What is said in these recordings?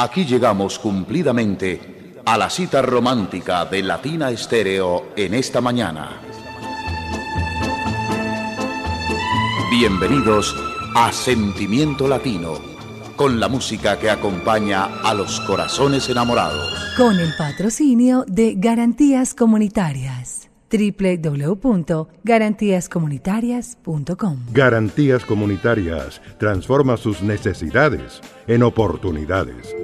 Aquí llegamos cumplidamente a la cita romántica de Latina Estéreo en esta mañana. Bienvenidos a Sentimiento Latino, con la música que acompaña a los corazones enamorados. Con el patrocinio de Garantías Comunitarias www.garantíascomunitarias.com Garantías Comunitarias transforma sus necesidades en oportunidades.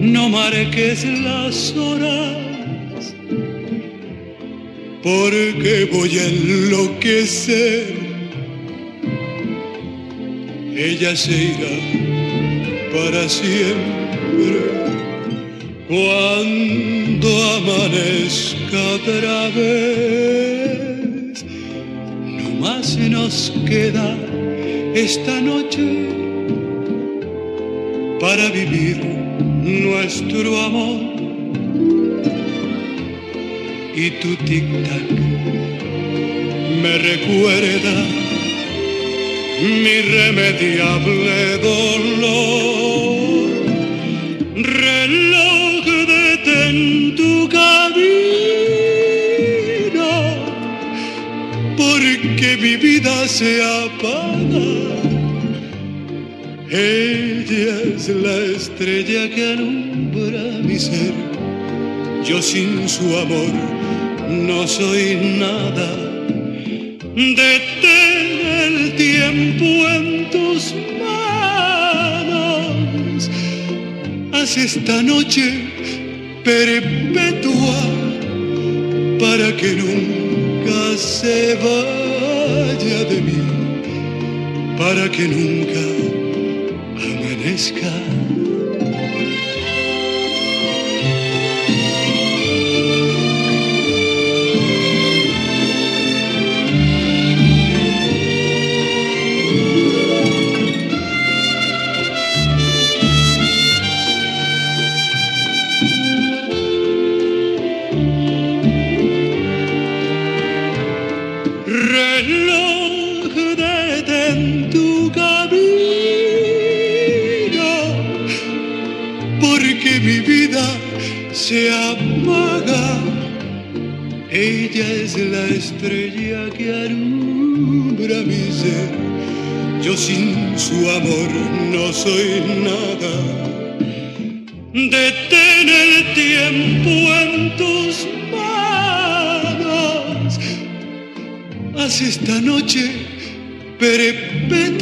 no marques las horas, porque voy a enloquecer. Ella se irá para siempre cuando amanezca otra vez. No más nos queda esta noche para vivir nuestro amor y tu tic-tac me recuerda mi irremediable dolor. Reloj detén tu camino porque mi vida se apaga ella es la estrella que alumbra mi ser. Yo sin su amor no soy nada. Detén el tiempo en tus manos. Haz esta noche perpetua para que nunca se vaya de mí, para que nunca se sin su amor no soy nada. Detén el tiempo en tus manos. Haz esta noche perpetua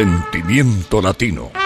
Sentimiento Latino.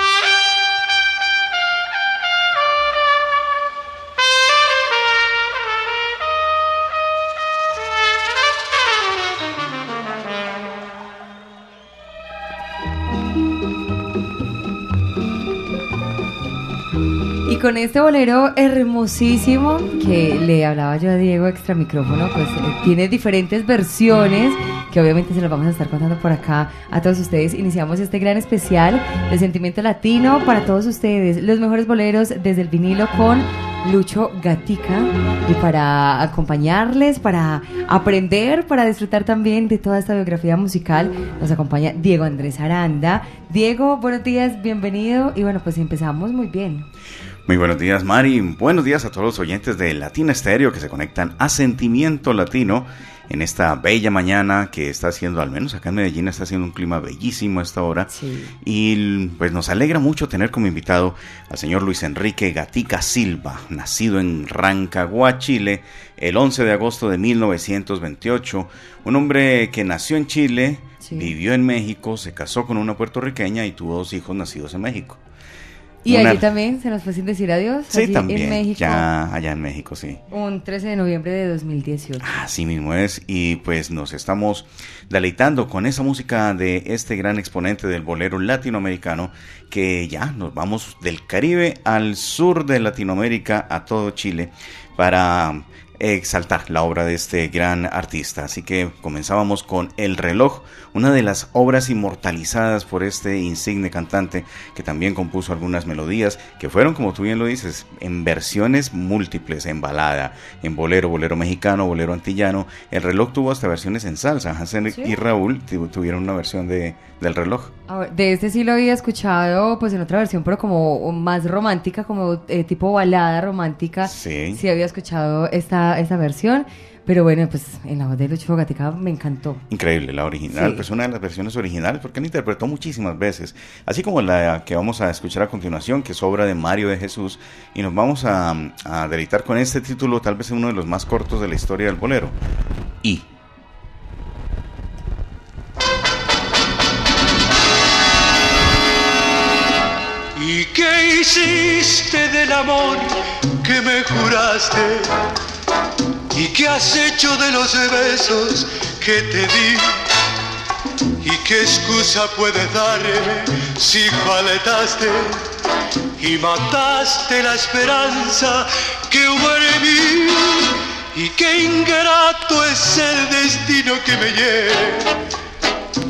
Con este bolero hermosísimo que le hablaba yo a Diego extra micrófono, pues eh, tiene diferentes versiones que obviamente se los vamos a estar contando por acá a todos ustedes. Iniciamos este gran especial de Sentimiento Latino para todos ustedes. Los mejores boleros desde el vinilo con Lucho Gatica y para acompañarles, para aprender, para disfrutar también de toda esta biografía musical, nos acompaña Diego Andrés Aranda. Diego, buenos días, bienvenido y bueno, pues empezamos muy bien. Muy buenos días, Mari. Buenos días a todos los oyentes de Latina Estéreo que se conectan a Sentimiento Latino en esta bella mañana que está haciendo, al menos acá en Medellín, está haciendo un clima bellísimo a esta hora. Y pues nos alegra mucho tener como invitado al señor Luis Enrique Gatica Silva, nacido en Rancagua, Chile, el 11 de agosto de 1928. Un hombre que nació en Chile, vivió en México, se casó con una puertorriqueña y tuvo dos hijos nacidos en México. Y allí también se nos fue sin decir adiós. Sí, también. En México. Ya, allá en México, sí. Un 13 de noviembre de 2018. Así mismo es. Y pues nos estamos deleitando con esa música de este gran exponente del bolero latinoamericano que ya nos vamos del Caribe al sur de Latinoamérica, a todo Chile, para exaltar la obra de este gran artista. Así que comenzábamos con El reloj, una de las obras inmortalizadas por este insigne cantante que también compuso algunas melodías que fueron, como tú bien lo dices, en versiones múltiples, en balada, en bolero, bolero mexicano, bolero antillano. El reloj tuvo hasta versiones en salsa. Hansen y Raúl tuvieron una versión de, del reloj. de este sí lo había escuchado pues en otra versión, pero como más romántica, como eh, tipo balada romántica. Sí. Sí había escuchado esta, esta versión. Pero bueno, pues en la voz de Lucho Gatica me encantó. Increíble, la original, pues una de las versiones originales, porque él interpretó muchísimas veces. Así como la que vamos a escuchar a continuación, que es obra de Mario de Jesús, y nos vamos a, a deleitar con este título, tal vez uno de los más cortos de la historia del bolero. Y. ¿Y qué hiciste del amor que me juraste? ¿Y qué has hecho de los besos que te di? ¿Y qué excusa puedes darme si faltaste y mataste la esperanza que hubo en mí? ¿Y qué ingrato es el destino que me lleva?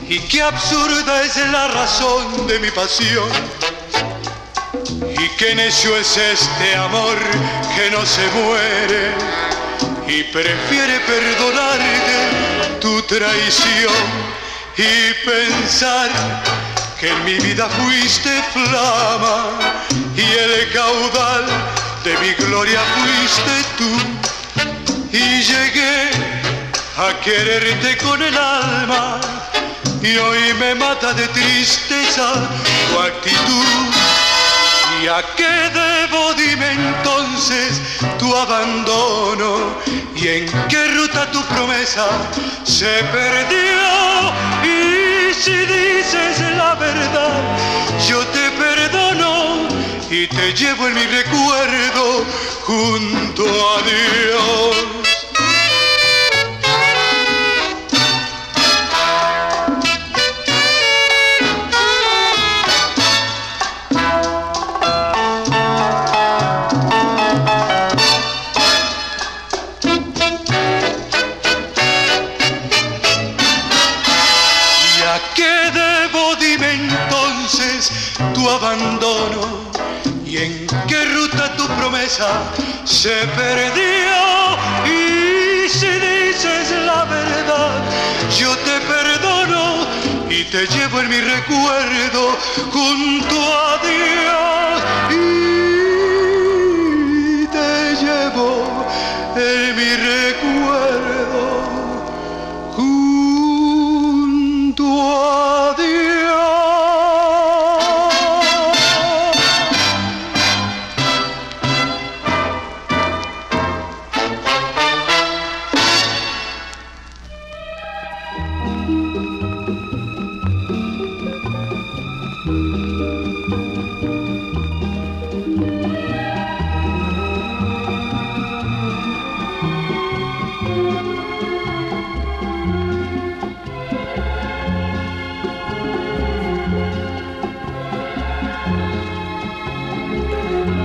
¿Y qué absurda es la razón de mi pasión? ¿Y qué necio es este amor que no se muere? Y prefiere perdonarte tu traición y pensar que en mi vida fuiste flama y el caudal de mi gloria fuiste tú. Y llegué a quererte con el alma y hoy me mata de tristeza tu actitud ¿Y a qué debo, dime entonces, tu abandono? ¿Y en qué ruta tu promesa se perdió? Y si dices la verdad, yo te perdono y te llevo en mi recuerdo junto a Dios. Se perdió. Y si dices la verdad yo te perdono y te llevo en mi recuerdo junto a Dios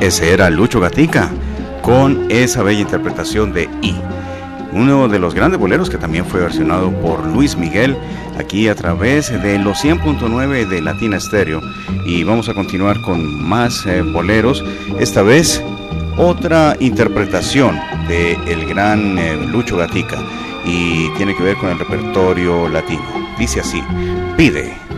Ese era Lucho Gatica con esa bella interpretación de I. Uno de los grandes boleros que también fue versionado por Luis Miguel aquí a través de los 100.9 de Latina Stereo. Y vamos a continuar con más eh, boleros. Esta vez otra interpretación de el gran eh, Lucho Gatica y tiene que ver con el repertorio latino. Dice así, pide.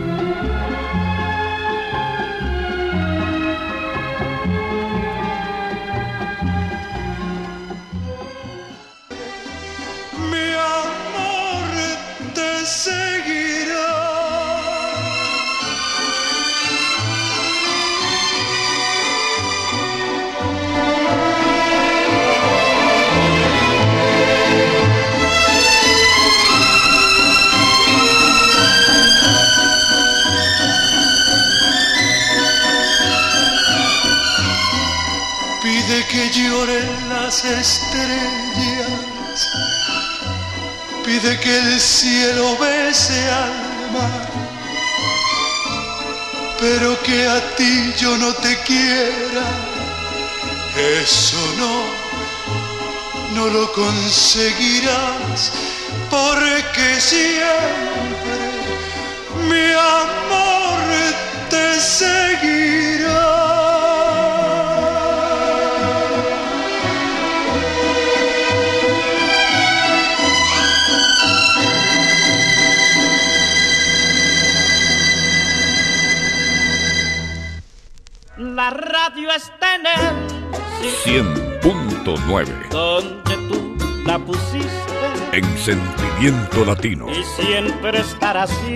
Sentimiento latino. y siempre estará así.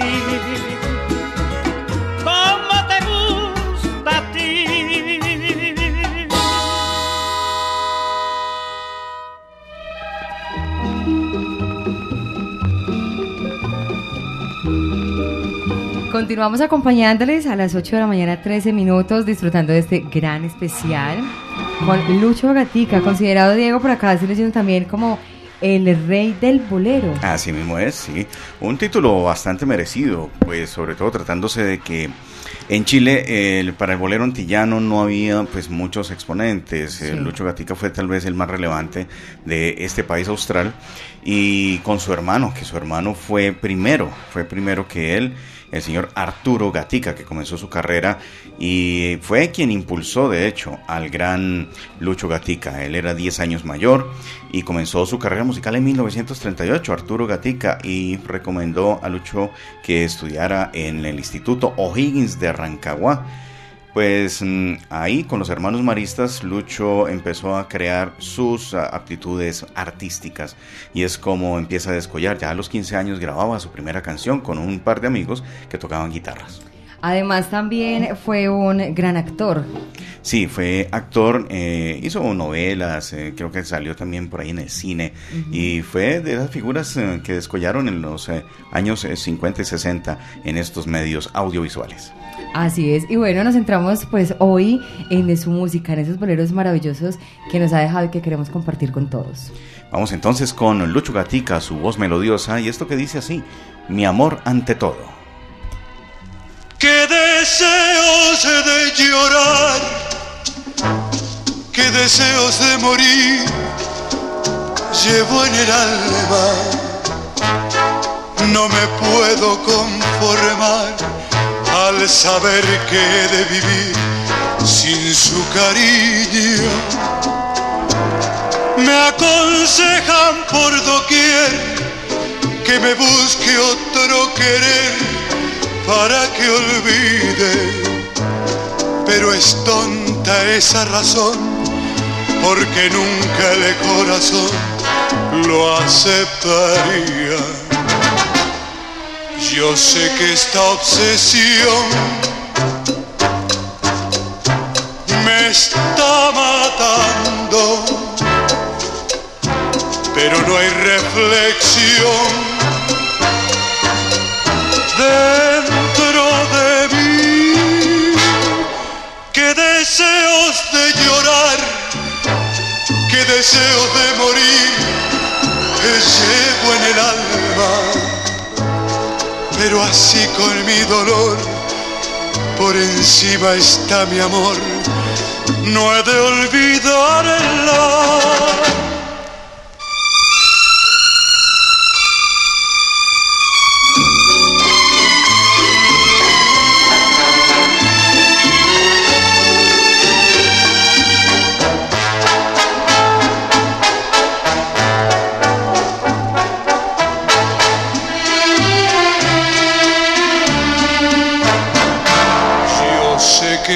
Como te gusta a ti. Continuamos acompañándoles a las 8 de la mañana, 13 minutos, disfrutando de este gran especial con Lucho Gatica, considerado Diego por acá, se leyendo también como el rey del bolero. Así mismo es, sí. Un título bastante merecido, pues sobre todo tratándose de que en Chile el- para el bolero antillano no había pues muchos exponentes. Sí. Lucho Gatica fue tal vez el más relevante de este país austral y con su hermano, que su hermano fue primero, fue primero que él, el señor Arturo Gatica, que comenzó su carrera y fue quien impulsó de hecho al gran Lucho Gatica. Él era 10 años mayor y comenzó su carrera musical en 1938, Arturo Gatica, y recomendó a Lucho que estudiara en el Instituto O'Higgins de Rancagua. Pues mm, ahí con los hermanos maristas Lucho empezó a crear sus ah, aptitudes artísticas y es como empieza a descollar. Ya a los 15 años grababa su primera canción con un par de amigos que tocaban guitarras. Además también fue un gran actor. Sí, fue actor, eh, hizo novelas, eh, creo que salió también por ahí en el cine y fue de esas figuras eh, que descollaron en los eh, años eh, 50 y 60 en estos medios audiovisuales. Así es, y bueno, nos centramos pues hoy en su música, en esos boleros maravillosos que nos ha dejado y que queremos compartir con todos. Vamos entonces con Lucho Gatica, su voz melodiosa y esto que dice así, mi amor ante todo. Qué deseos de llorar, qué deseos de morir llevo en el alma. No me puedo conformar al saber que he de vivir sin su cariño. Me aconsejan por doquier que me busque otro querer para que olvide. Pero es tonta esa razón, porque nunca el corazón lo aceptaría. Yo sé que esta obsesión me está matando, pero no hay reflexión dentro de mí. Qué deseos de llorar, qué deseos de morir, que llevo en el alma. Pero así con mi dolor, por encima está mi amor. No he de olvidarla.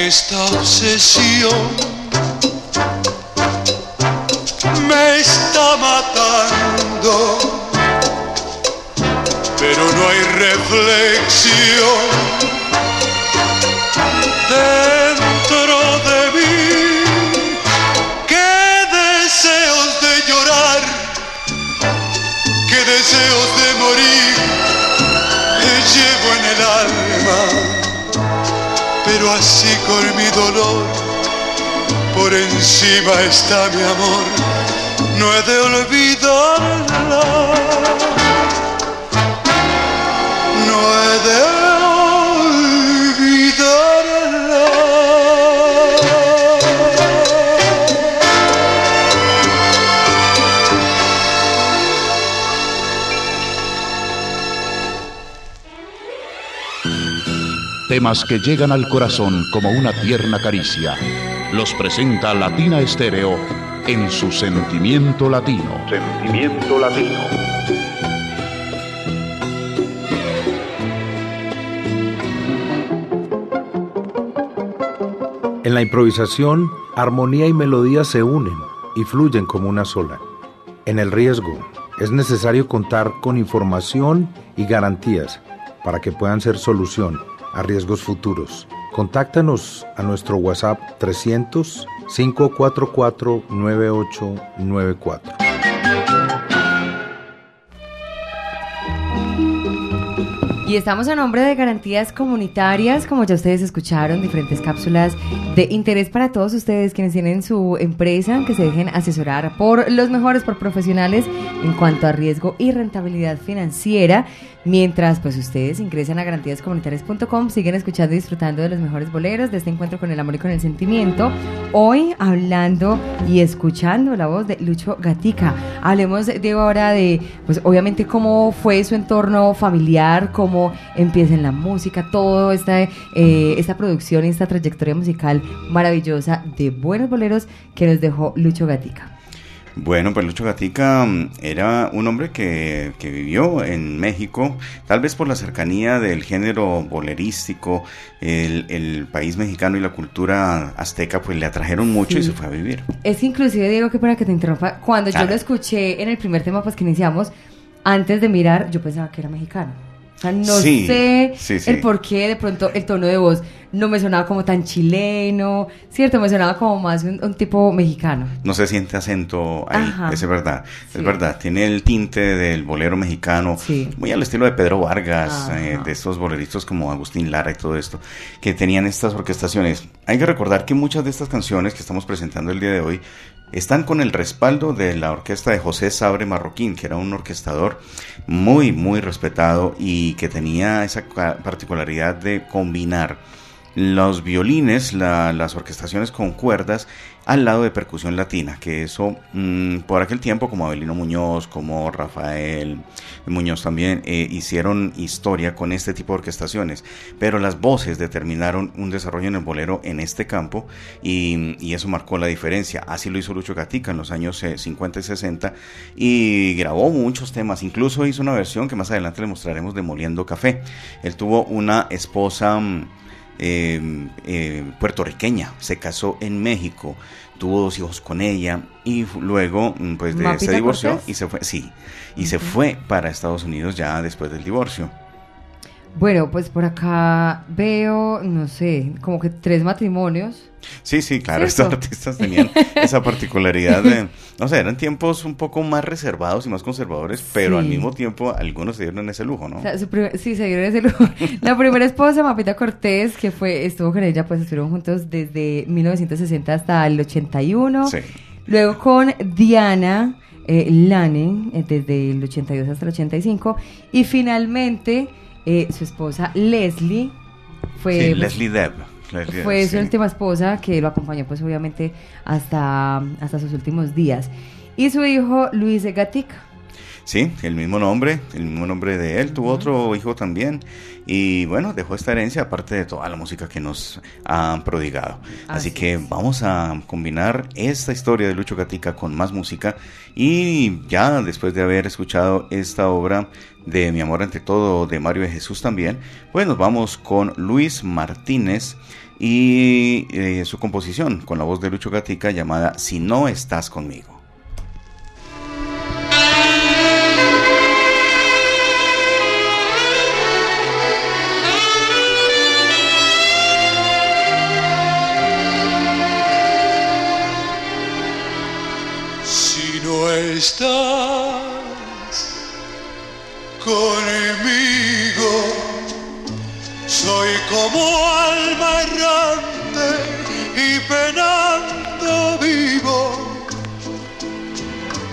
Esta obsesión me está matando, pero no hay reflexión así con mi dolor, por encima está mi amor. no he de olvidarla. No he de olvidarla. Temas que llegan al corazón como una tierna caricia. Los presenta Latina Estéreo en su sentimiento latino. Sentimiento latino. En la improvisación, armonía y melodía se unen y fluyen como una sola. En el riesgo, es necesario contar con información y garantías para que puedan ser solución a riesgos futuros. Contáctanos a nuestro WhatsApp 300 544 9894. Y estamos a nombre de Garantías Comunitarias, como ya ustedes escucharon, diferentes cápsulas de interés para todos ustedes quienes tienen su empresa, que se dejen asesorar por los mejores, por profesionales en cuanto a riesgo y rentabilidad financiera. Mientras pues ustedes ingresan a garantíascomunitarias.com, siguen escuchando y disfrutando de los mejores boleros, de este encuentro con el amor y con el sentimiento. Hoy hablando y escuchando la voz de Lucho Gatica. Hablemos, Diego, ahora de, pues obviamente cómo fue su entorno familiar, cómo empieza en la música, todo esta, eh, esta producción y esta trayectoria musical maravillosa de buenos boleros que nos dejó Lucho Gatica. Bueno, pues Lucho Gatica mm, era un hombre que, que vivió en México, tal vez por la cercanía del género bolerístico, el, el país mexicano y la cultura azteca, pues le atrajeron mucho y se fue a vivir. Es inclusive, Diego, que para que te interrumpa, cuando yo lo escuché en el primer tema pues que iniciamos, antes de mirar, yo pensaba que era mexicano. O sea, no Sí, sé sí. el por qué de pronto el tono de voz no me sonaba como tan chileno, ¿cierto? Me sonaba como más un, un tipo mexicano. No se siente acento ahí, Ajá. es verdad, Sí. es verdad. Tiene el tinte del bolero mexicano, Sí. muy al estilo de Pedro Vargas, eh, de estos boleristas como Agustín Lara y todo esto, que tenían estas orquestaciones. Hay que recordar que muchas de estas canciones que estamos presentando el día de hoy están con el respaldo de la orquesta de José Sabre Marroquín, que era un orquestador muy, muy respetado y que tenía esa particularidad de combinar los violines, la- las orquestaciones con cuerdas al lado de percusión latina, que eso mm, por aquel tiempo como Abelino Muñoz, como Rafael Muñoz también eh, hicieron historia con este tipo de orquestaciones, pero las voces determinaron un desarrollo en el bolero en este campo y, y eso marcó la diferencia. Así lo hizo Lucho Gatica en los años eh, 50 y 60 y grabó muchos temas, incluso hizo una versión que más adelante le mostraremos de Moliendo Café. Él tuvo una esposa... mm, eh, eh, puertorriqueña, se casó en México, tuvo dos hijos con ella y luego mm, pues de, ¿Mapita se divorció Cortés? y se fue, sí, y se fue para Estados Unidos ya después del divorcio. Bueno, pues por acá veo, no sé, como que tres matrimonios. Sí, sí, claro, estos artistas tenían esa particularidad de, no sé, eran tiempos un poco más reservados y más conservadores, pero al mismo tiempo algunos se dieron ese lujo, ¿no? O sea, sí, se dieron ese lujo. La primera esposa, Mapita Cortés, que fue, estuvo con ella, pues estuvieron juntos desde 1960 hasta el 81. Sí. Luego con Diana eh, Lane, eh, desde el 82 hasta el 85. Y finalmente eh, su esposa Leslie fue, Sí, pues, Leslie Deb. Leslie fue Deb, su sí. última esposa que lo acompañó pues obviamente hasta, hasta sus últimos días. Y su hijo Luis Gatica. Sí, el mismo nombre, el mismo nombre de él. Tuvo otro hijo también. Y bueno, dejó esta herencia aparte de toda la música que nos han prodigado. Así, Así que es. vamos a combinar esta historia de Lucho Gatica con más música. Y ya después de haber escuchado esta obra de Mi Amor ante todo de Mario de Jesús también, pues nos vamos con Luis Martínez y eh, su composición con la voz de Lucho Gatica llamada Si no estás conmigo. Estás conmigo, soy como alma errante y penando vivo.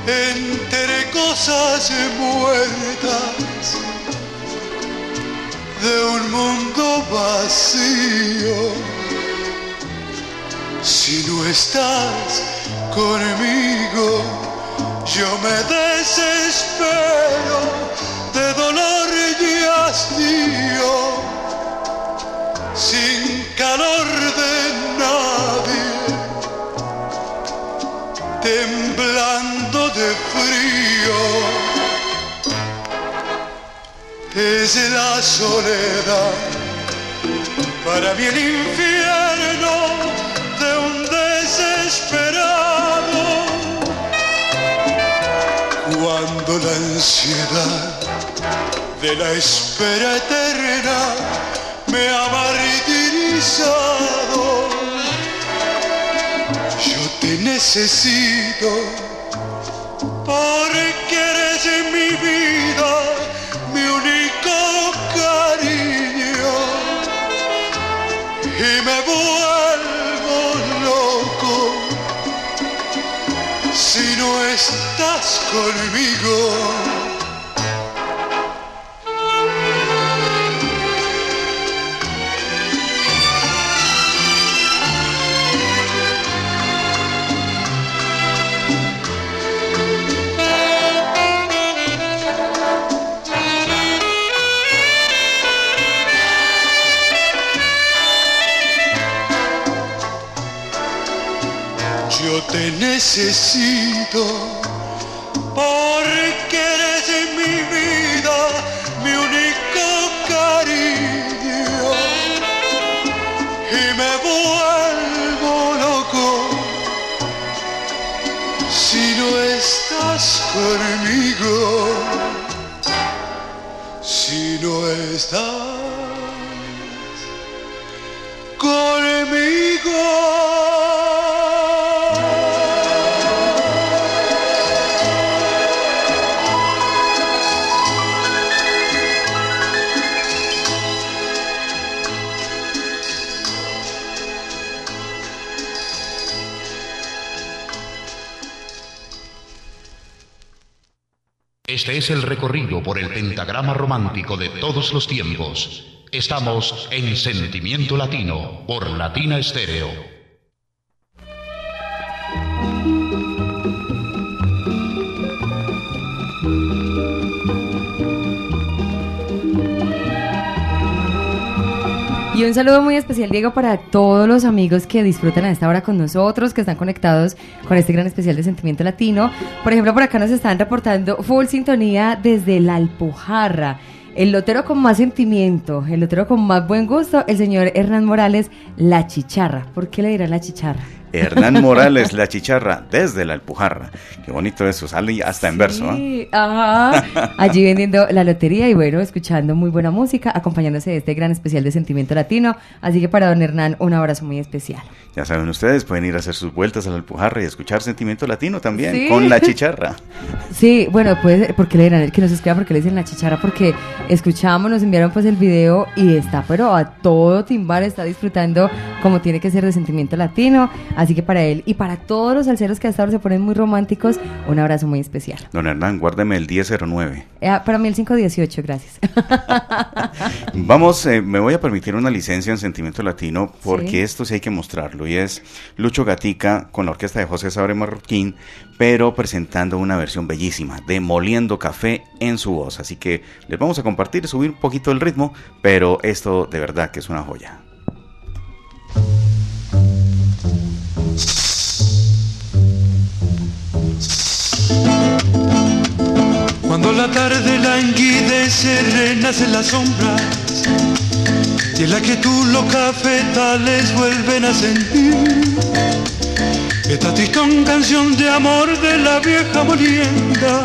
entre cosas muertas de un mundo vacío. Si no estás conmigo, yo me desespero de dolor y hastío, sin calor de nadie, temblando de frío. Es la soledad para mí el infierno cuando la ansiedad de la espera eterna me ha martirizado. Yo te necesito porque eres mi vida, mi único cariño y me vuelvo loco si no estás conmigo. Yo te necesito si no estás conmigo, si no estás conmigo. Es el recorrido por el pentagrama romántico de todos los tiempos. Estamos en Sentimiento Latino por Latina Estéreo. Y un saludo muy especial, Diego, para todos los amigos que disfrutan a esta hora con nosotros, que están conectados con este gran especial de Sentimiento Latino. Por ejemplo, por acá nos están reportando full sintonía desde la Alpujarra. El lotero con más sentimiento, el lotero con más buen gusto, el señor Hernán Morales, la chicharra. ¿Por qué le dirán la chicharra? Hernán Morales, la chicharra, desde la Alpujarra. Qué bonito eso, sale hasta en verso. ¿ah? Sí, ajá. Allí vendiendo la lotería y bueno, escuchando muy buena música, acompañándose de este gran especial de Sentimiento Latino. Así que para don Hernán, un abrazo muy especial. Ya saben ustedes, pueden ir a hacer sus vueltas a la Alpujarra y escuchar Sentimiento Latino también, Sí. con la chicharra. Sí, bueno, pues, porque le dirán que nos escriba porque le dicen la chicharra, porque escuchamos, nos enviaron pues el video y está, pero a todo timbar está disfrutando como tiene que ser de sentimiento latino. Así que para él y para todos los salseros que hasta ahora se ponen muy románticos, un abrazo muy especial. Don Hernán, guárdeme el 1009. Eh, para mí el 518, gracias. Vamos, eh, me voy a permitir una licencia en Sentimiento Latino porque Sí. esto sí hay que mostrarlo y es Lucho Gatica con la orquesta de José Sabre Marroquín, pero presentando una versión bellísima de Moliendo Café en su voz. Así que les vamos a compartir, subir un poquito el ritmo, pero esto de verdad que es una joya. La tarde languidece, renacen las sombras y en la que tú los cafetales vuelven a sentir. Esta tristón canción de amor de la vieja molienda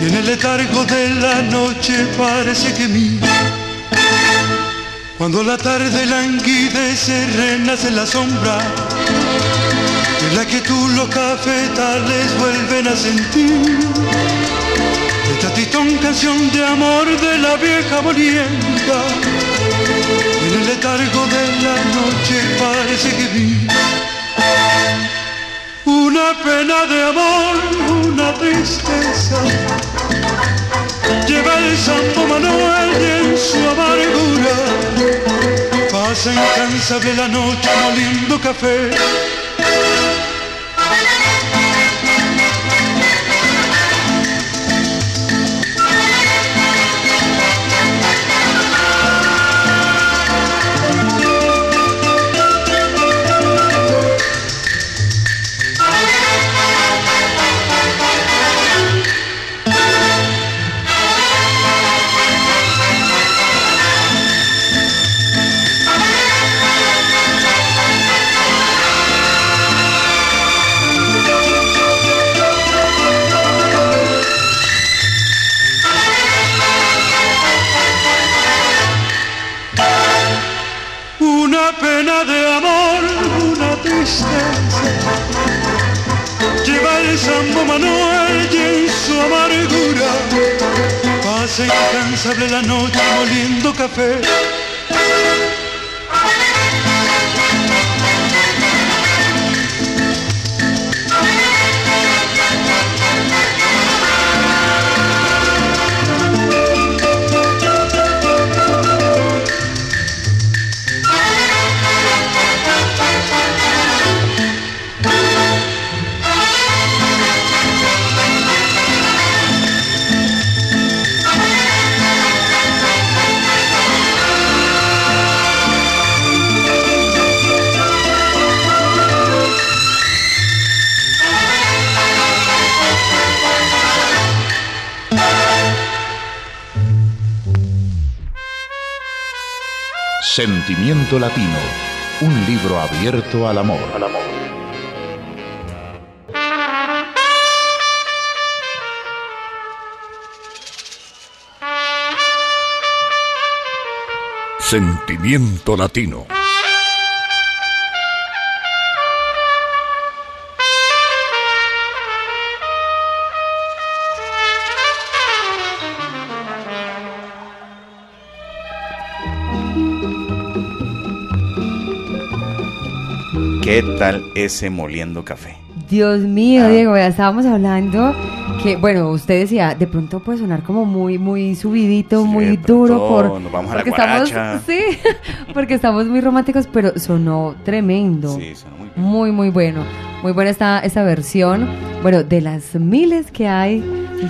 en el letargo de la noche parece que mí cuando la tarde languidece, renace la sombra en la que tú los cafetales vuelven a sentir esta tristón canción de amor de la vieja morienta, en el letargo de la noche parece que vi una pena de amor, una tristeza. Lleva el Santo Manuel en su amargura, pasa incansable la noche moliendo café. Incansable la noche moliendo café. Sentimiento Latino, un libro abierto al amor. Sentimiento Latino. ¿Qué tal ese moliendo café? Dios mío, Ah. Diego, ya estábamos hablando que, bueno, usted decía, de pronto puede sonar como muy, muy subidito, Sí, muy duro por... nos vamos a la porque estamos, guaracha. sí, porque estamos muy románticos, pero sonó tremendo. Sí, suena muy bien. Muy, muy bueno. Muy buena esta, esta versión. Bueno, de las miles que hay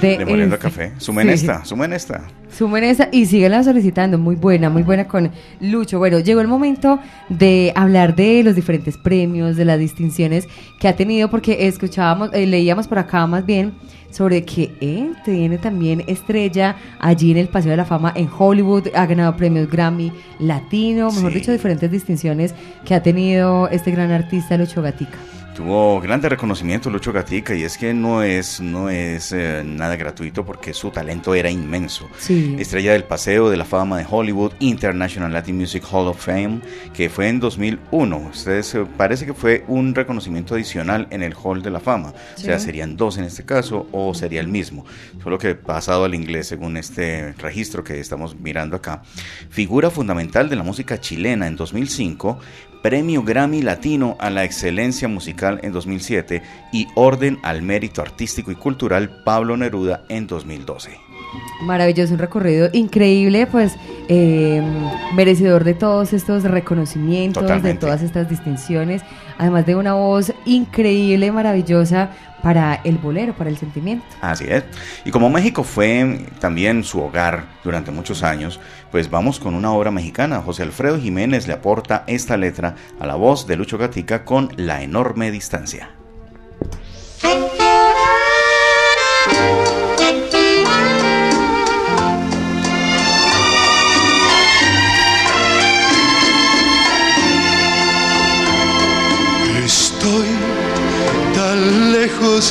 de... De moliendo este- café. Sumen Sí. esta, sumen esta. Sumen esa y síguela solicitando. Muy buena, muy buena con Lucho. Bueno, llegó el momento de hablar de los diferentes premios, de las distinciones que ha tenido, porque escuchábamos, eh, leíamos por acá más bien sobre que él tiene también estrella allí en el Paseo de la Fama en Hollywood, ha ganado premios Grammy Latino, mejor Sí. dicho, diferentes distinciones que ha tenido este gran artista Lucho Gatica. Tuvo grande reconocimiento Lucho Gatica y es que no es, no es eh, nada gratuito porque su talento era inmenso. Sí. Estrella del Paseo de la Fama de Hollywood, International Latin Music Hall of Fame, que fue en 2001. Ustedes eh, parece que fue un reconocimiento adicional en el Hall de la Fama. O sea, serían dos en este caso o sería el mismo. Solo que pasado al inglés según este registro que estamos mirando acá. Figura fundamental de la música chilena en 2005. Premio Grammy Latino a la Excelencia Musical en 2007 y Orden al Mérito Artístico y Cultural Pablo Neruda en 2012. Maravilloso, un recorrido increíble, pues eh, merecedor de todos estos reconocimientos, de todas estas distinciones, además de una voz increíble, maravillosa para el bolero, para el sentimiento. Así es. Y como México fue también su hogar durante muchos años, pues vamos con una obra mexicana. José Alfredo Jiménez le aporta esta letra a la voz de Lucho Gatica con La enorme distancia.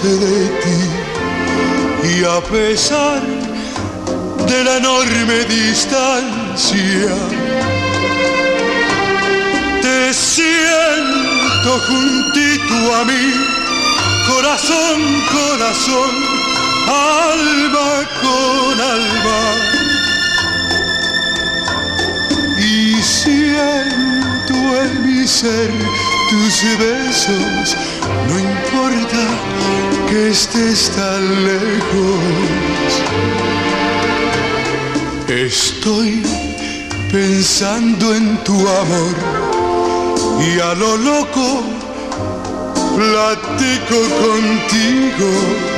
De ti y a pesar de la enorme distancia, te siento juntito a mí, corazón, corazón, alma con alma. Y siento en mi ser tus besos, no importa que estés tan lejos. Estoy pensando en tu amor y a lo loco platico contigo.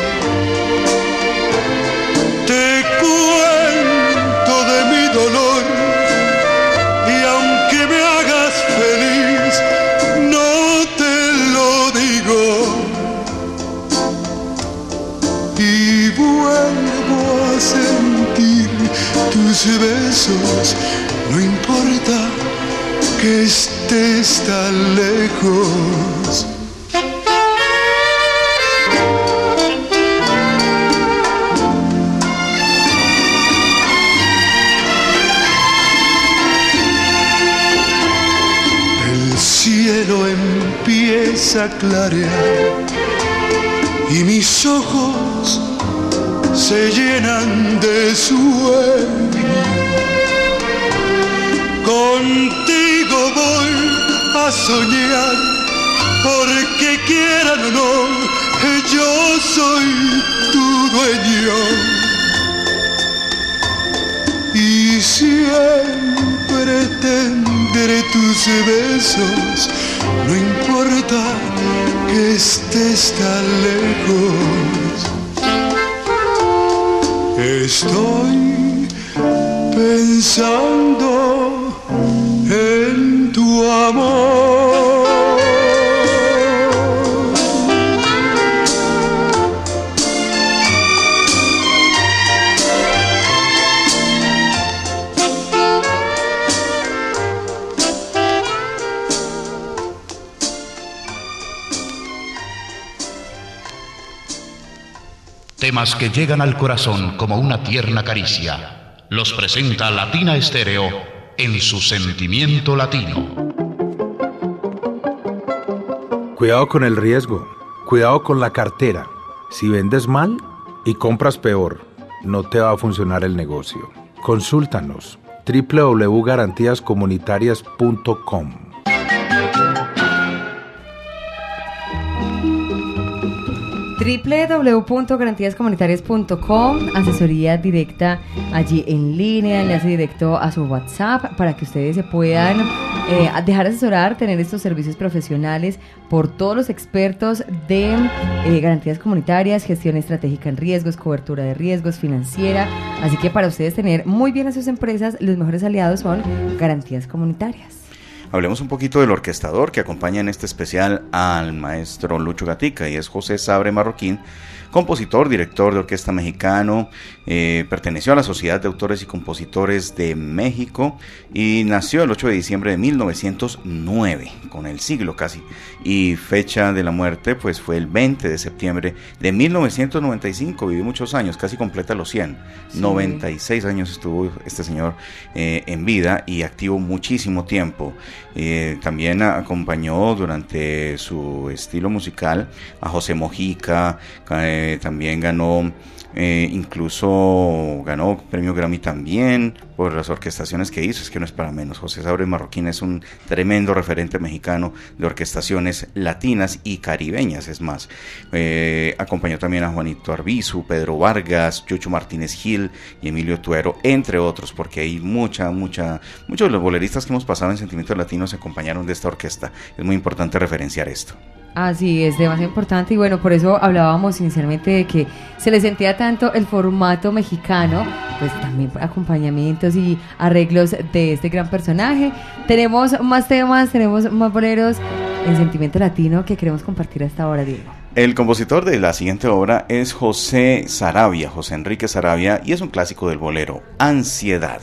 Besos, no importa que estés tan lejos. El cielo empieza a clarear y mis ojos se llenan de sueño. Contigo voy a soñar, porque quieran o no, yo soy tu dueño. Y siempre tendré tus besos, no importa que estés tan lejos. Estoy pensando en tu amor. Temas que llegan al corazón como una tierna caricia. Los presenta Latina Estéreo en su sentimiento latino. Cuidado con el riesgo, cuidado con la cartera. Si vendes mal y compras peor, no te va a funcionar el negocio. Consúltanos www.garantiascomunitarias.com. www.garantiascomunitarias.com, asesoría directa allí en línea, enlace directo a su WhatsApp para que ustedes se puedan eh, dejar asesorar, tener estos servicios profesionales por todos los expertos de eh, garantías comunitarias, gestión estratégica en riesgos, cobertura de riesgos, financiera. Así que para ustedes tener muy bien a sus empresas, los mejores aliados son garantías comunitarias. Hablemos un poquito del orquestador que acompaña en este especial al maestro Lucho Gatica y es José Sabre Marroquín, compositor, director de orquesta mexicano, eh, perteneció a la Sociedad de Autores y Compositores de México y nació el 8 de diciembre de 1909, con el siglo casi, y fecha de la muerte pues fue el 20 de septiembre de 1995, vivió muchos años, casi completa los 100, Sí. 96 años estuvo este señor eh, en vida y activo muchísimo tiempo. Eh, también acompañó durante su estilo musical a José Mojica, eh, también ganó, eh, incluso ganó premio Grammy también por las orquestaciones que hizo, es que no es para menos. José Sabre Marroquín es un tremendo referente mexicano de orquestaciones latinas y caribeñas, es más. Eh, acompañó también a Juanito Arbizu, Pedro Vargas, Chucho Martínez Gil y Emilio Tuero, entre otros, porque hay mucha, mucha, muchos de los boleristas que hemos pasado en Sentimientos Latinos se acompañaron de esta orquesta. Es muy importante referenciar esto. Así es, demasiado importante y bueno, por eso hablábamos inicialmente de que se le sentía tanto el formato mexicano, pues también acompañamientos y arreglos de este gran personaje. Tenemos más temas, tenemos más boleros en Sentimiento Latino que queremos compartir hasta ahora, Diego. El compositor de la siguiente obra es José Sarabia, José Enrique Sarabia, y es un clásico del bolero, ansiedad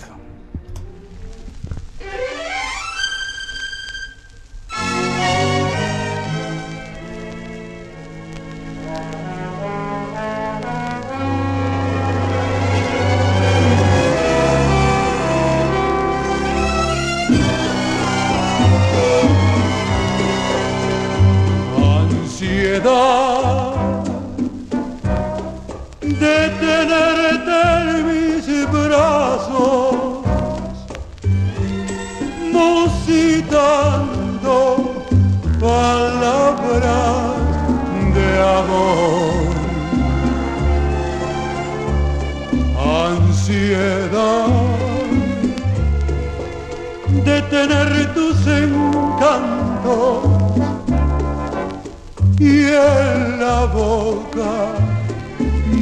y en la boca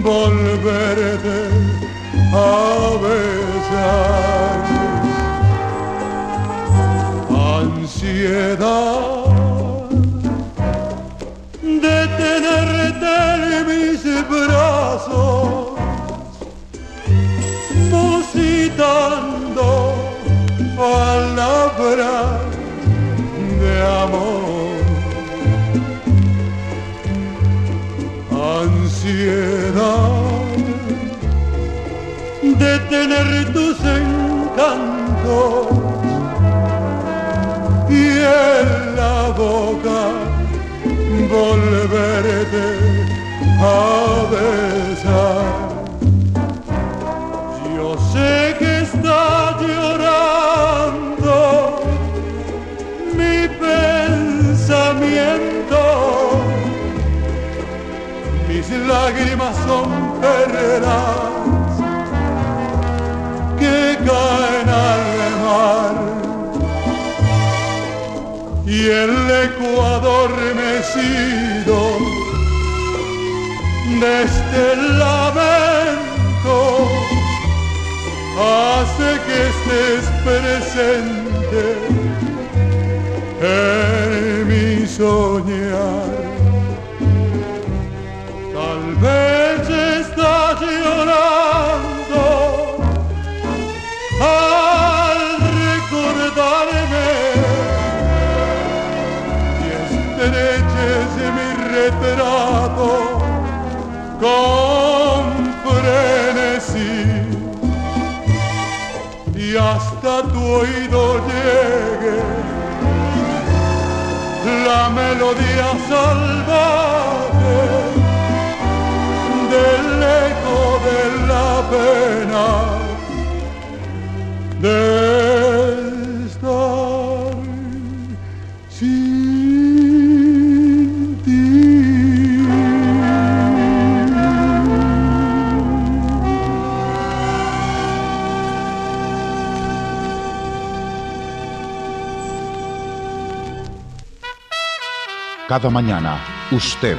volverte a besar. Ansiedad de tenerte en mis brazos, musitando palabras de amor. Ansiedad de tener tus encantos y en la boca volverte a besar. Yo sé que está llorando pensamiento, mis lágrimas son perlas que caen al mar. Y el eco adormecido de este lamento hace que estés presente mi melodía Cada mañana, usted,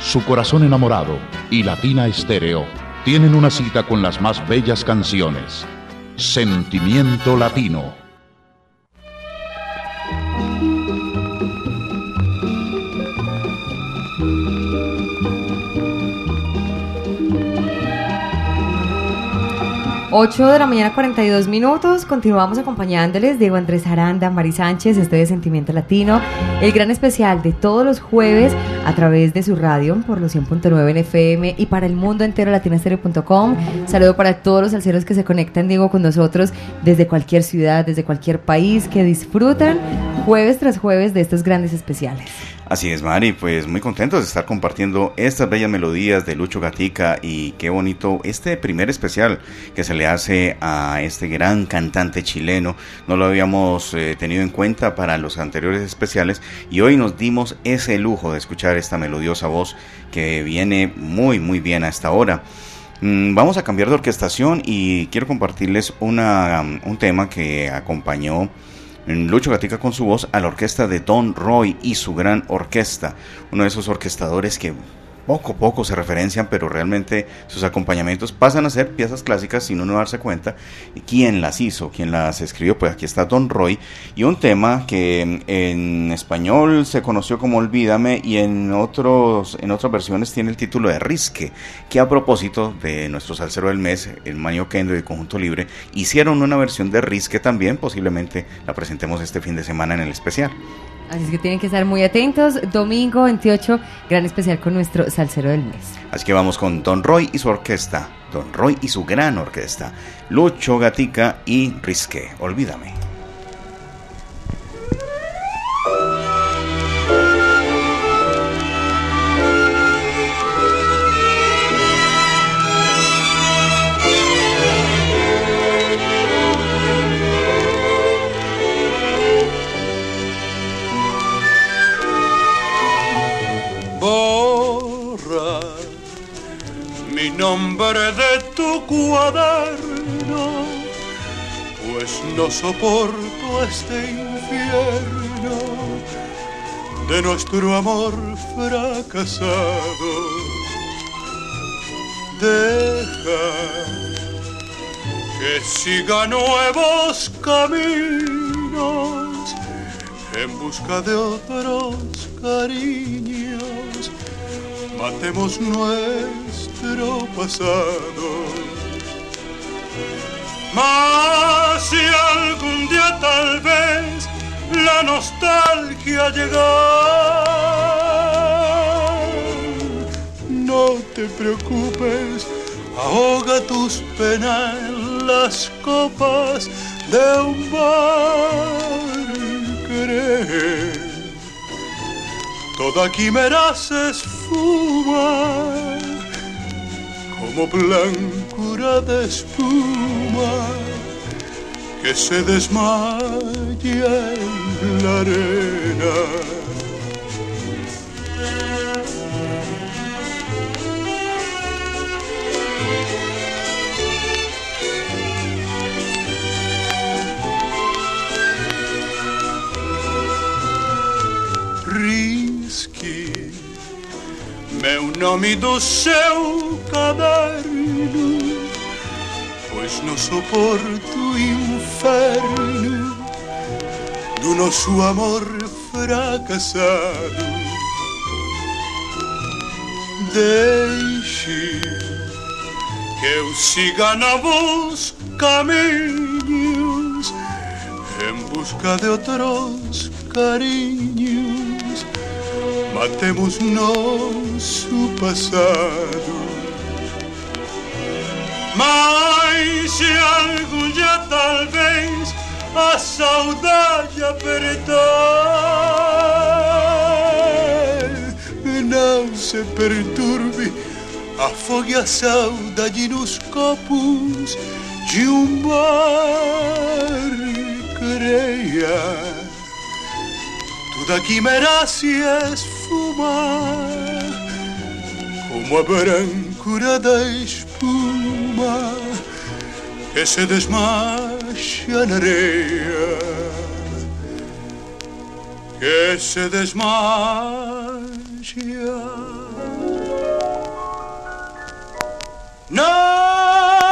su corazón enamorado y Latina Estéreo tienen una cita con las más bellas canciones. Sentimiento Latino. Ocho de la mañana, 42 minutos. Continuamos acompañándoles. Diego Andrés Aranda, Mari Sánchez, estoy de Sentimiento Latino. El gran especial de todos los jueves a través de su radio por los 100.9 en FM y para el mundo entero latinastereo.com. Saludo para todos los salseros que se conectan, Diego, con nosotros desde cualquier ciudad, desde cualquier país, que disfrutan jueves tras jueves de estos grandes especiales. Así es, Mari, pues muy contentos de estar compartiendo estas bellas melodías de Lucho Gatica y qué bonito este primer especial que se le hace a este gran cantante chileno. No lo habíamos eh, tenido en cuenta para los anteriores especiales y hoy nos dimos ese lujo de escuchar esta melodiosa voz que viene muy muy bien a esta hora. Mm, Vamos a cambiar de orquestación y quiero compartirles una, um, un tema que acompañó Lucho Gatica con su voz a la orquesta de Don Roy y su gran orquesta. Uno de esos orquestadores que poco a poco se referencian, pero realmente sus acompañamientos pasan a ser piezas clásicas sin uno darse cuenta. ¿Y quién las hizo? ¿Quién las escribió? Pues aquí está Don Roy y un tema que en español se conoció como Olvídame y en, otros, en otras versiones tiene el título de Risque, que a propósito de nuestro salsero del mes, el Maño Kendo y el Conjunto Libre, hicieron una versión de Risque también, posiblemente la presentemos este fin de semana en el especial. Así es que tienen que estar muy atentos. Domingo 28, gran especial con nuestro salsero del mes. Así que vamos con Don Roy y su orquesta, Don Roy y su gran orquesta, Lucho Gatica y Risque, olvídame. Nombre de tu cuaderno, pues no soporto este infierno de nuestro amor fracasado. Deja que siga nuevos caminos en busca de otros cariños. Matemos nuestro pasado. Mas si algún día tal vez la nostalgia llega, no te preocupes, ahoga tus penas en las copas de un bar. Cree, toda quimera se esfuma como blancura de espuma que se desmaya en la arena. Meu nome do seu caderno, pois não suporto o inferno do nosso amor fracassado. Deixe que eu siga novos caminhos em busca de outros carinhos. Matemos nosso passado. Mas se algum dia talvez a saudade apertar, não se perturbe, afogue a saudade nos copos de um bar. Creia, tudo aqui merece como a brancura da espuma que se desmancha na areia, que se desmancha na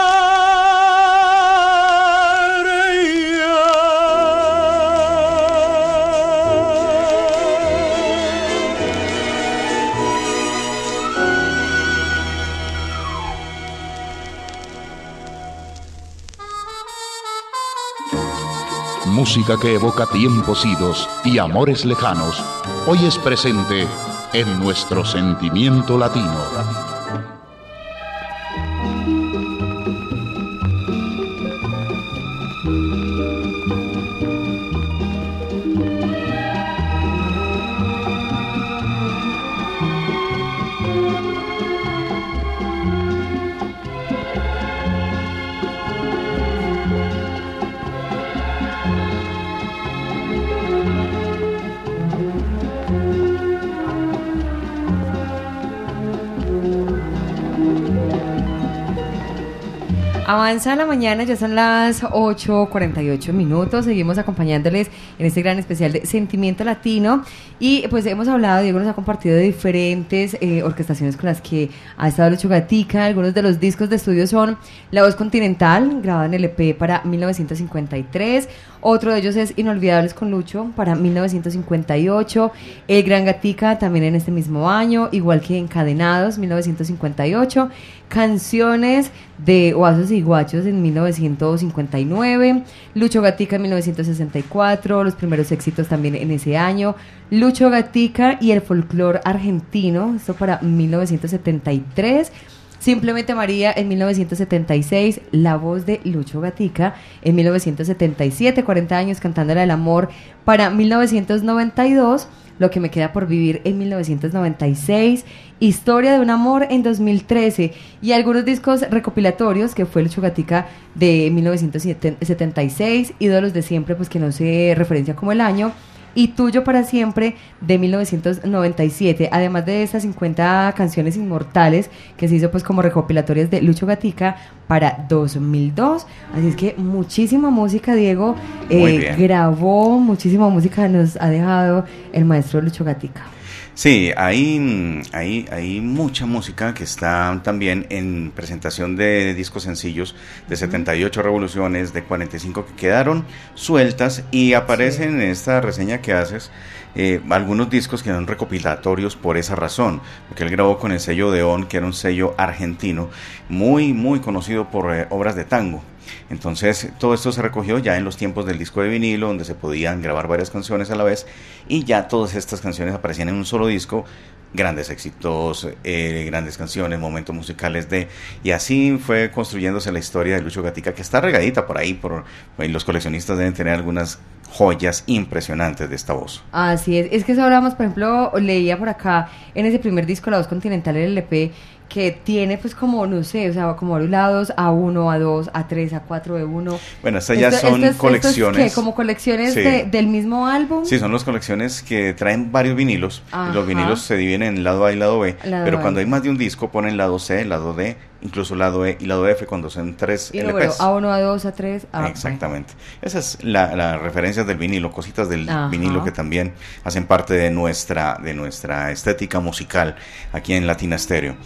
Música que evoca tiempos idos y amores lejanos, hoy es presente en nuestro sentimiento latino. Avanza la mañana, ya son las 8.48 minutos. Seguimos acompañándoles en este gran especial de Sentimiento Latino. Y pues hemos hablado, Diego nos ha compartido de diferentes eh, orquestaciones con las que ha estado Lucho Gatica. Algunos de los discos de estudio son La Voz Continental, grabado en el EP para 1953. Otro de ellos es Inolvidables con Lucho para 1958. El Gran Gatica también en este mismo año, igual que Encadenados, 1958. Canciones de Oasos y Guachos en 1959. Lucho Gatica en 1964. Los primeros éxitos también en ese año. Lucho Gatica y el folclore argentino, esto para 1973. Simplemente María en 1976, la voz de Lucho Gatica en 1977, 40 años cantándola el amor para 1992, lo que me queda por vivir en 1996, Historia de un amor en 2013 y algunos discos recopilatorios que fue Lucho Gatica de 1976, Ídolos de siempre, pues que no se referencia como el año, y Tuyo para siempre de 1997. Además de esas 50 canciones inmortales que se hizo pues como recopilatorias de Lucho Gatica para 2002. Así es que muchísima música, Diego. Eh, grabó muchísima música, nos ha dejado el maestro Lucho Gatica. Sí, hay, hay, hay mucha música que está también en presentación de discos sencillos de 78 revoluciones, de 45 que quedaron sueltas y aparecen en esta reseña que haces eh, algunos discos que eran recopilatorios por esa razón, porque él grabó con el sello Deón, que era un sello argentino muy, muy conocido por eh, obras de tango. Entonces todo esto se recogió ya en los tiempos del disco de vinilo, donde se podían grabar varias canciones a la vez y ya todas estas canciones aparecían en un solo disco. Grandes éxitos, eh, grandes canciones, momentos musicales de... Y así fue construyéndose la historia de Lucho Gatica, que está regadita por ahí, por, y los coleccionistas deben tener algunas joyas impresionantes de esta voz. Así es, es que eso hablamos, por ejemplo, leía por acá en ese primer disco, La Voz Continental LP, que tiene pues como, no sé, o sea, como varios lados, A1, A2, A3, A4, B1. Bueno, estas ya Esto- son esto es- esto es colecciones. ¿qué? como colecciones Sí. de- del mismo álbum. Sí, son las colecciones que traen varios vinilos. Ajá. Los vinilos se dividen en lado A y lado B. Lado pero A. cuando hay más de un disco, ponen lado C, lado D, incluso lado E y lado F cuando son tres y LPs. A1, A2, A3, A. Exactamente. Esa es la, la referencia del vinilo, cositas del Ajá. vinilo que también hacen parte de nuestra, de nuestra estética musical aquí en Latina Stereo.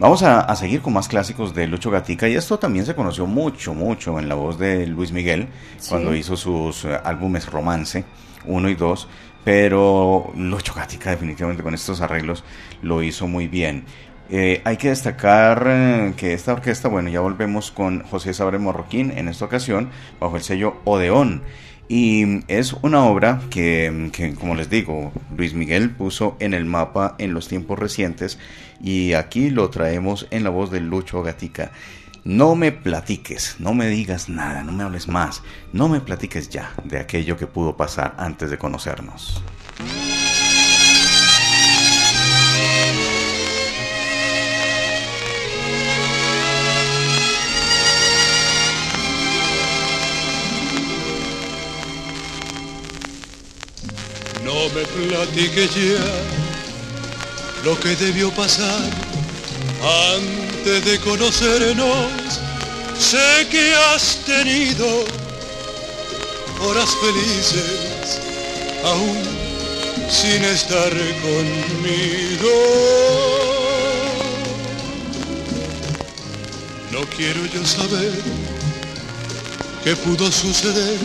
Vamos a, a seguir con más clásicos de Lucho Gatica y esto también se conoció mucho, mucho en la voz de Luis Miguel Sí. cuando hizo sus eh, álbumes Romance 1 y 2, pero Lucho Gatica definitivamente con estos arreglos lo hizo muy bien. Eh, hay que destacar eh, que esta orquesta, bueno, ya volvemos con José Sabre Morroquín en esta ocasión, bajo el sello Odeón. Y es una obra que, que, como les digo, Luis Miguel puso en el mapa en los tiempos recientes y aquí lo traemos en la voz de Lucho Gatica. No me platiques, no me digas nada, no me hables más, no me platiques ya de aquello que pudo pasar antes de conocernos. Me platiques ya lo que debió pasar antes de conocernos. Sé que has tenido horas felices aún sin estar conmigo. No quiero yo saber qué pudo suceder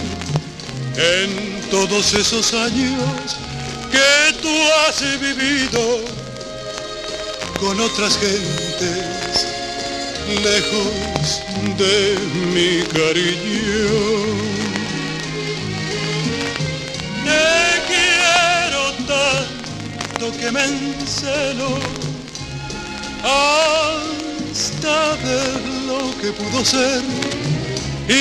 en todos esos años tú has vivido con otras gentes lejos de mi cariño. Te quiero tanto que me encelo hasta ver lo que pudo ser y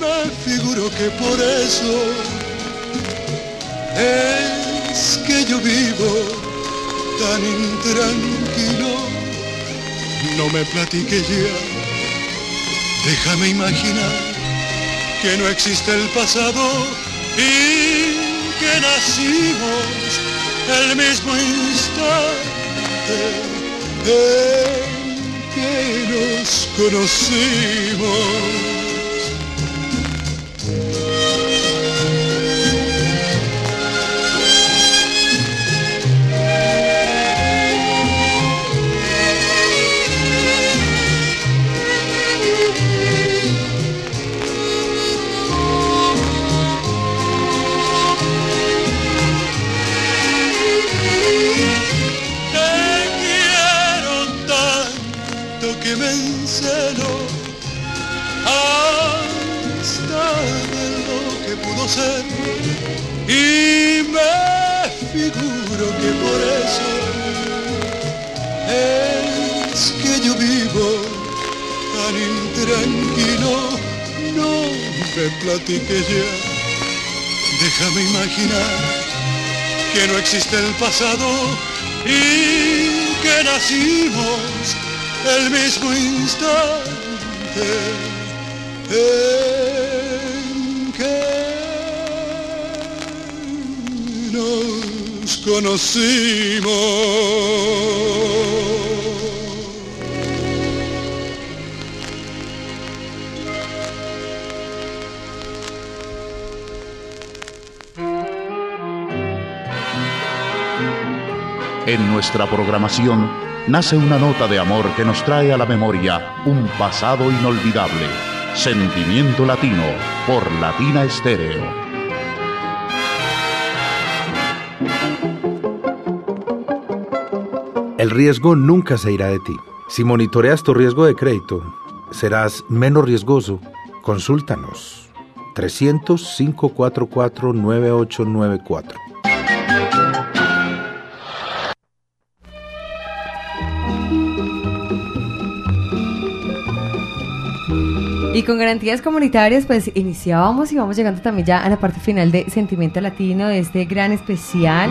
me figuro que por eso es que yo vivo tan intranquilo. No me platiques ya, déjame imaginar que no existe el pasado y que nacimos el mismo instante en que nos conocimos. Intranquilo. No me platiques ya, déjame imaginar que no existe el pasado y que nacimos el mismo instante en que conocimos. En nuestra programación nace una nota de amor que nos trae a la memoria un pasado inolvidable. Sentimiento Latino por Latina Estéreo. El riesgo nunca se irá de ti. Si monitoreas tu riesgo de crédito, serás menos riesgoso. Consúltanos. 300-544-9894. Y con garantías comunitarias, pues iniciábamos y vamos llegando también ya a la parte final de Sentimiento Latino, de este gran especial,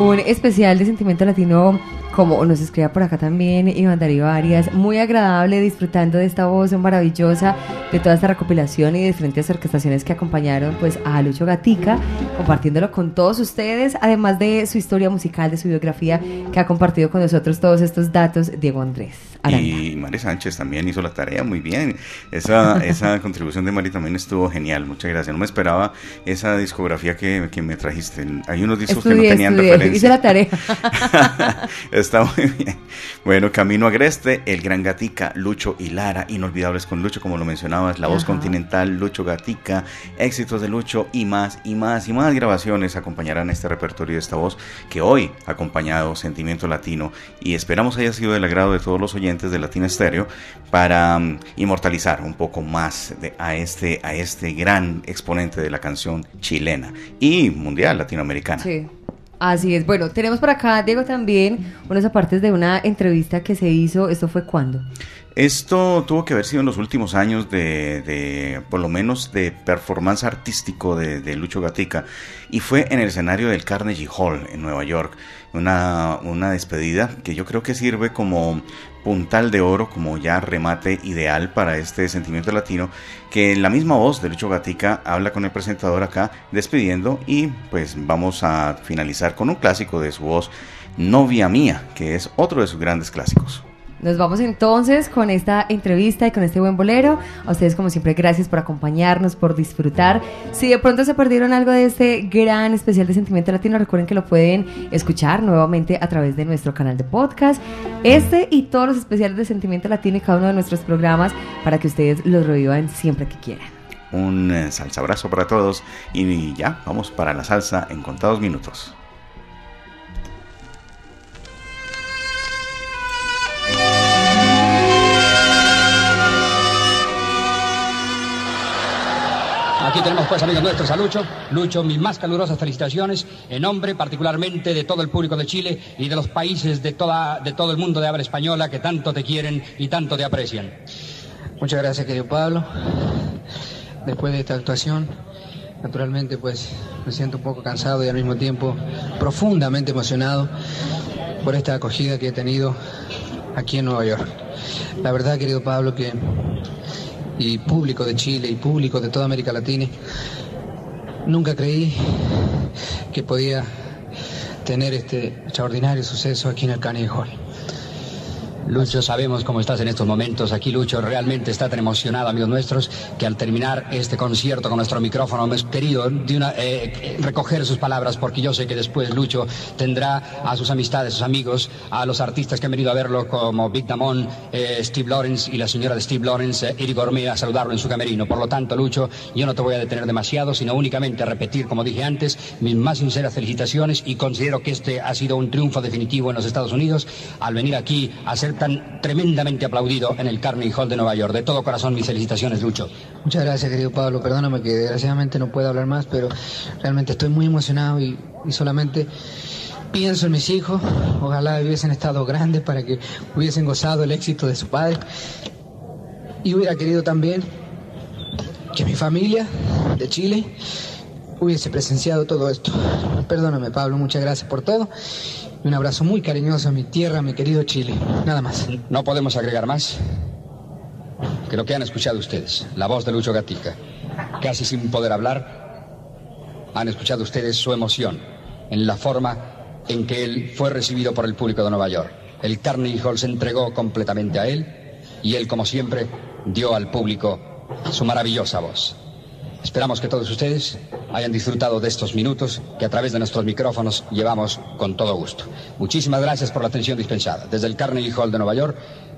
un especial de Sentimiento Latino, como nos escribe por acá también Iván Darío Arias, muy agradable, disfrutando de esta voz maravillosa, de toda esta recopilación y de diferentes orquestaciones que acompañaron pues a Lucho Gatica, compartiéndolo con todos ustedes, además de su historia musical, de su biografía, que ha compartido con nosotros todos estos datos Diego Andrés. Aranda. Y Mari Sánchez también hizo la tarea muy bien. Esa, esa contribución de Mari también estuvo genial. Muchas gracias. No me esperaba esa discografía que, que me trajiste. Hay unos discos que no tenían estudié, referencia. hice la tarea. Está muy bien. Bueno, Camino Agreste, El Gran Gatica, Lucho y Lara, inolvidables con Lucho, como lo mencionabas, La Voz Ajá. Continental, Lucho Gatica, éxitos de Lucho y más y más y más grabaciones acompañarán este repertorio de esta voz que hoy ha acompañado Sentimiento Latino y esperamos haya sido del agrado de todos los oyentes de Latina Estéreo para mm, inmortalizar un poco más de- a, este, a este gran exponente de la canción chilena y mundial latinoamericana. Sí. Así es. Bueno, tenemos por acá, Diego, también unas apartes de una entrevista que se hizo. ¿Esto fue cuándo? Esto tuvo que haber sido en los últimos años de, de, por lo menos, de performance artístico de, de Lucho Gatica y fue en el escenario del Carnegie Hall en Nueva York. Una, una despedida que yo creo que sirve como puntal de oro, como ya remate ideal para este sentimiento latino, que la misma voz de Lucho Gatica habla con el presentador acá despidiendo y pues vamos a finalizar con un clásico de su voz, Novia Mía, que es otro de sus grandes clásicos. Nos vamos entonces con esta entrevista y con este buen bolero. A ustedes, como siempre, gracias por acompañarnos, por disfrutar. Si de pronto se perdieron algo de este gran especial de Sentimiento Latino, recuerden que lo pueden escuchar nuevamente a través de nuestro canal de podcast. Este y todos los especiales de Sentimiento Latino y cada uno de nuestros programas para que ustedes los revivan siempre que quieran. Un eh, salsa abrazo para todos y ya, vamos para la salsa en contados minutos. Aquí tenemos pues amigos nuestros a Lucho. Lucho, mis más calurosas felicitaciones en nombre particularmente de todo el público de Chile y de los países de, toda, de todo el mundo de habla española que tanto te quieren y tanto te aprecian. Muchas gracias, querido Pablo. Después de esta actuación, naturalmente, pues me siento un poco cansado y al mismo tiempo profundamente emocionado por esta acogida que he tenido aquí en Nueva York. La verdad, querido Pablo, que y público de Chile y público de toda América Latina, nunca creí que podía tener este extraordinario suceso aquí en el Carnegie Hall. Lucho, sabemos cómo estás en estos momentos. Aquí Lucho realmente está tan emocionado, amigos nuestros, que al terminar este concierto con nuestro micrófono hemos querido de una, eh, eh, recoger sus palabras porque yo sé que después Lucho tendrá a sus amistades, sus amigos, a los artistas que han venido a verlo como Big Damon, eh, Steve Lawrence y la señora de Steve Lawrence, eh, Eric Gourmet, a saludarlo en su camerino. Por lo tanto, Lucho, yo no te voy a detener demasiado, sino únicamente a repetir, como dije antes, mis más sinceras felicitaciones y considero que este ha sido un triunfo definitivo en los Estados Unidos al venir aquí a ser tan tremendamente aplaudido en el Carnegie Hall de Nueva York. De todo corazón, mis felicitaciones, Lucho. Muchas gracias, querido Pablo. Perdóname que desgraciadamente no puedo hablar más, pero realmente estoy muy emocionado y, y solamente pienso en mis hijos. Ojalá hubiesen estado grandes para que hubiesen gozado el éxito de su padre. Y hubiera querido también que mi familia de Chile hubiese presenciado todo esto. Perdóname, Pablo. Muchas gracias por todo. Un abrazo muy cariñoso a mi tierra, mi querido Chile. Nada más. No podemos agregar más que lo que han escuchado ustedes, la voz de Lucho Gatica. Casi sin poder hablar, han escuchado ustedes su emoción en la forma en que él fue recibido por el público de Nueva York. El Carnegie Hall se entregó completamente a él y él, como siempre, dio al público su maravillosa voz. Esperamos que todos ustedes hayan disfrutado de estos minutos que a través de nuestros micrófonos llevamos con todo gusto. Muchísimas gracias por la atención dispensada. Desde el Carnegie Hall de Nueva York,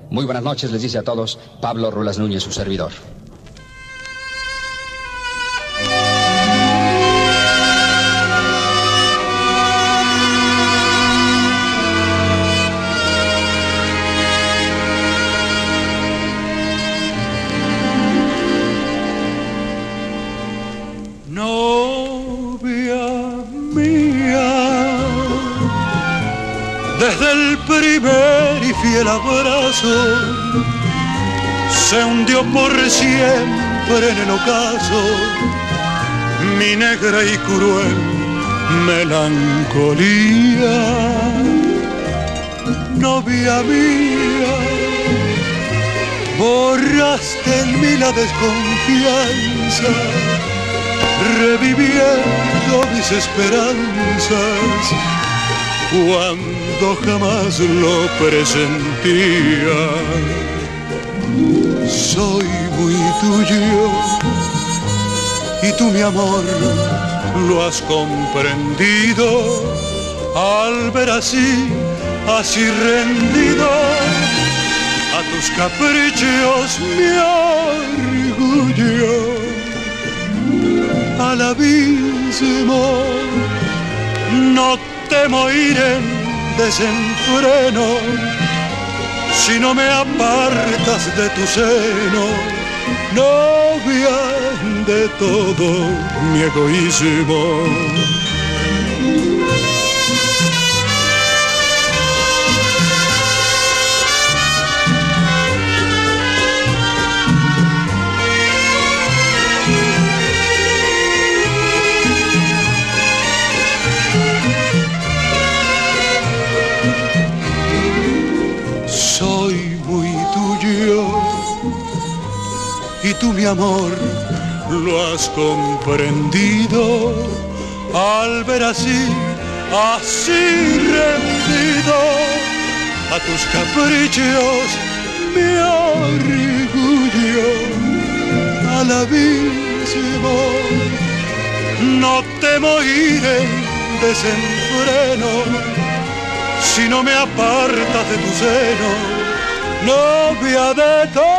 muy buenas noches, les dice a todos Pablo Rulas Núñez, su servidor. Siempre en el ocaso mi negra y cruel melancolía. Novia mía, borraste en mí la desconfianza reviviendo mis esperanzas cuando jamás lo presentía. Soy muy tuyo. Y tú mi amor lo has comprendido. Al ver así, así rendido a tus caprichos mi orgullo. Al abismo. No temo ir en desenfreno si no me apartas de tu seno, novia de todo mi egoísmo. Tú mi amor. Lo has comprendido. Al ver así, así rendido a tus caprichos mi orgullo al abismo. No temo ir en desenfreno si no me apartas de tu seno, novia de todo